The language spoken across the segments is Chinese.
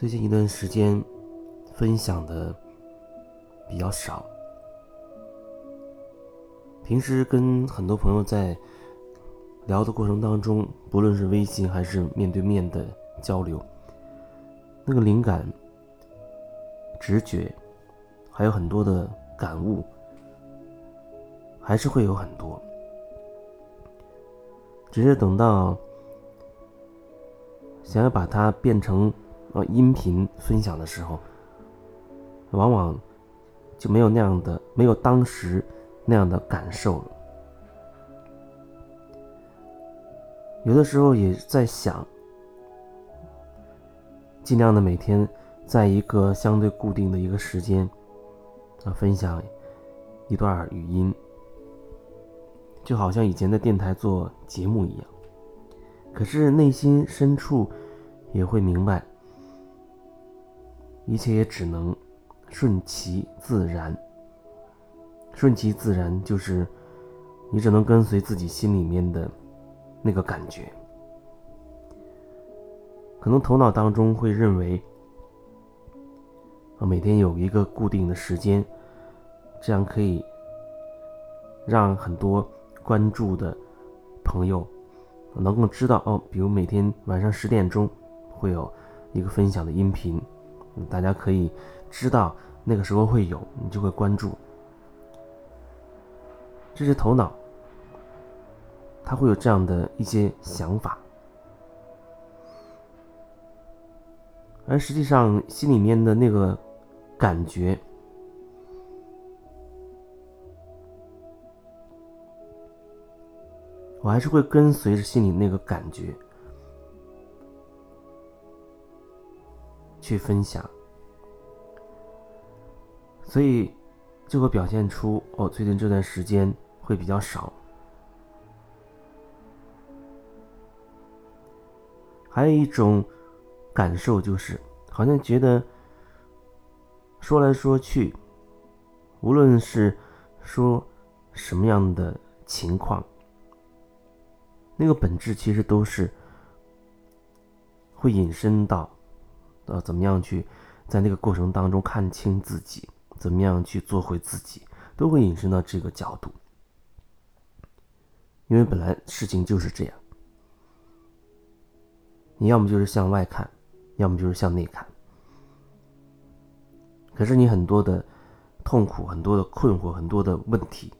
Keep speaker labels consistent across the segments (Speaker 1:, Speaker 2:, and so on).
Speaker 1: 最近一段时间，分享的比较少。平时跟很多朋友在聊的过程当中，不论是微信还是面对面的交流，那个灵感、直觉，还有很多的感悟，还是会有很多。只是等到想要把它变成。呃，音频分享的时候，往往就没有那样的，没有当时那样的感受了。有的时候也在想，尽量的每天在一个相对固定的一个时间啊，分享一段语音，就好像以前在电台做节目一样。可是内心深处也会明白。一切也只能顺其自然。顺其自然就是，你只能跟随自己心里面的那个感觉。可能头脑当中会认为，啊，每天有一个固定的时间，这样可以让很多关注的朋友能够知道哦，比如每天晚上十点钟会有一个分享的音频。大家可以知道那个时候会有，你就会关注。这是头脑，他会有这样的一些想法，而实际上心里面的那个感觉，我还是会跟随着心里那个感觉。去分享，所以就会表现出哦，最近这段时间会比较少。还有一种感受就是，好像觉得说来说去，无论是说什么样的情况，那个本质其实都是会引申到。呃，怎么样去在那个过程当中看清自己？怎么样去做回自己？都会引申到这个角度，因为本来事情就是这样，你要么就是向外看，要么就是向内看。可是你很多的痛苦、很多的困惑、很多的问题，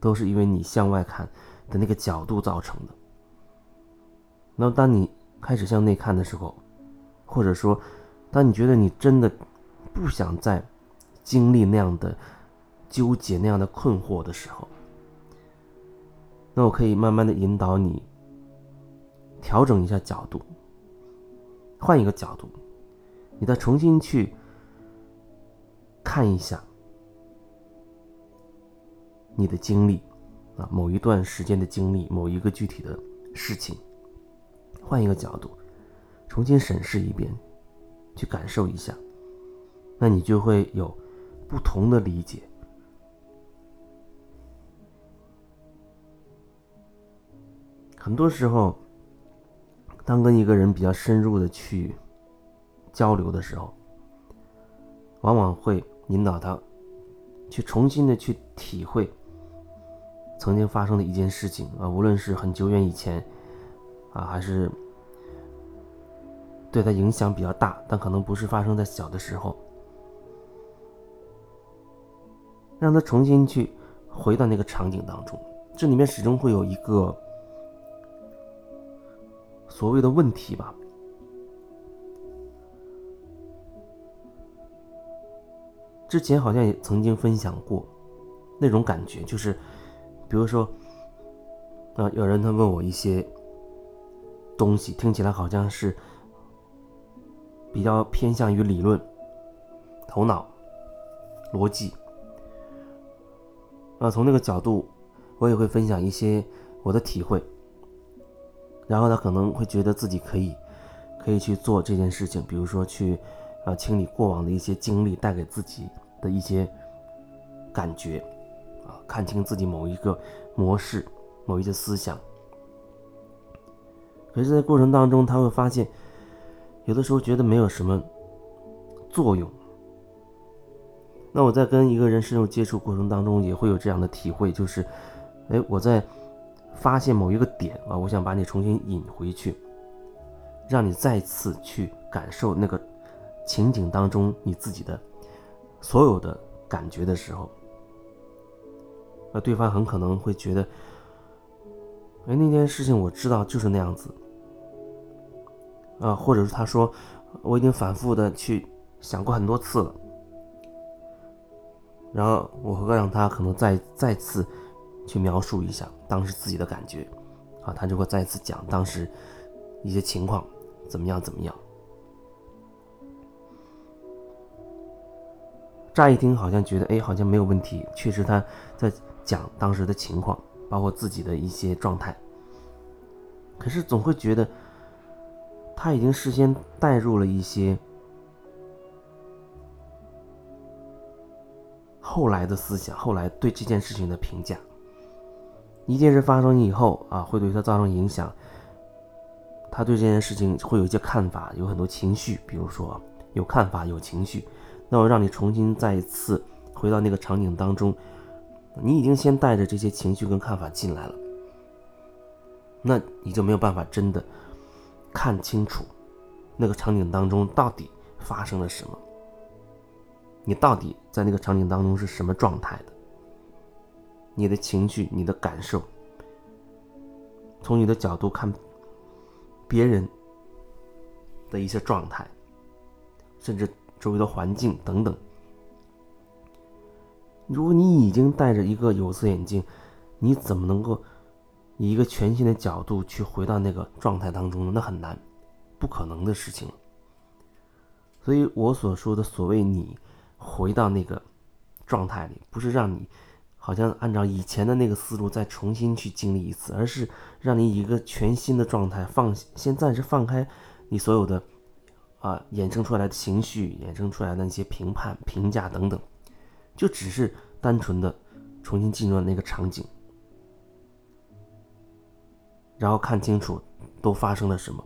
Speaker 1: 都是因为你向外看的那个角度造成的。那当你开始向内看的时候，或者说，当你觉得你真的不想再经历那样的纠结、那样的困惑的时候，那我可以慢慢的引导你调整一下角度，换一个角度，你再重新去看一下你的经历啊，某一段时间的经历，某一个具体的事情，换一个角度。重新审视一遍，去感受一下，那你就会有不同的理解。很多时候，当跟一个人比较深入的去交流的时候，往往会引导他去重新的去体会曾经发生的一件事情啊，无论是很久远以前啊，还是。对他影响比较大，但可能不是发生在小的时候。让他重新去回到那个场景当中，这里面始终会有一个所谓的问题吧。之前好像也曾经分享过那种感觉，就是比如说，啊，有人他问我一些东西，听起来好像是。比较偏向于理论、头脑、逻辑。啊，从那个角度，我也会分享一些我的体会。然后他可能会觉得自己可以，可以去做这件事情，比如说去，啊，清理过往的一些经历带给自己的一些感觉啊，看清自己某一个模式、某一些思想。可是，在过程当中，他会发现，有的时候觉得没有什么作用。那我在跟一个人深入接触过程当中，也会有这样的体会，就是，哎，我在发现某一个点啊，我想把你重新引回去，让你再次去感受那个情景当中你自己的所有的感觉的时候，那对方很可能会觉得，哎，那件事情我知道就是那样子，啊，或者是他说，我已经反复的去想过很多次了。然后我会让他可能再再次去描述一下当时自己的感觉，啊，他就会再次讲当时一些情况怎么样怎么样。乍一听好像觉得哎好像没有问题，确实他在讲当时的情况，包括自己的一些状态。可是总会觉得他已经事先带入了一些。后来的思想，后来对这件事情的评价，一件事发生以后啊，会对他造成影响。他对这件事情会有一些看法，有很多情绪，比如说有看法、有情绪。那我让你重新再一次回到那个场景当中，你已经先带着这些情绪跟看法进来了，那你就没有办法真的看清楚那个场景当中到底发生了什么。你到底在那个场景当中是什么状态的？你的情绪、你的感受，从你的角度看别人的一些状态，甚至周围的环境等等。如果你已经戴着一个有色眼镜，你怎么能够以一个全新的角度去回到那个状态当中呢？那很难，不可能的事情。所以我所说的所谓你。回到那个状态里，不是让你好像按照以前的那个思路再重新去经历一次，而是让你以一个全新的状态放，先暂时放开你所有的啊衍生出来的情绪，衍生出来的那些评判、评价等等，就只是单纯的重新进入了那个场景，然后看清楚都发生了什么。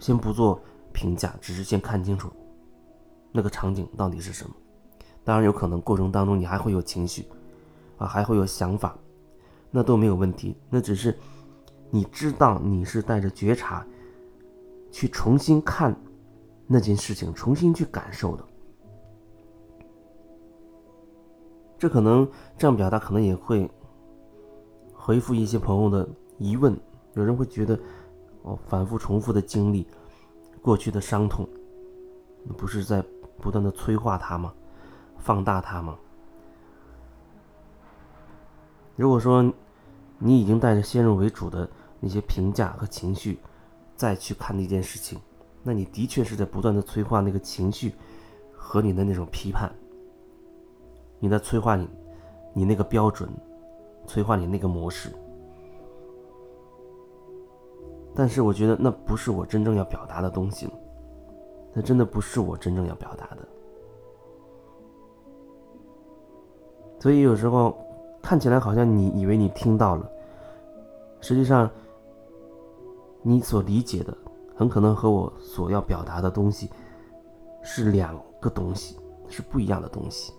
Speaker 1: 先不做评价，只是先看清楚。那个场景到底是什么？当然有可能过程当中你还会有情绪，啊，还会有想法，那都没有问题。那只是你知道你是带着觉察去重新看那件事情，重新去感受的。这可能这样表达，可能也会回复一些朋友的疑问。有人会觉得，哦，反复重复的经历过去的伤痛，不是在。不断的催化它吗？放大它吗？如果说你已经带着先入为主的那些评价和情绪再去看那件事情，那你的确是在不断的催化那个情绪和你的那种批判，你在催化你你那个标准，催化你那个模式。但是我觉得那不是我真正要表达的东西。那真的不是我真正要表达的，所以有时候看起来好像你以为你听到了，实际上你所理解的很可能和我所要表达的东西是两个东西，是不一样的东西。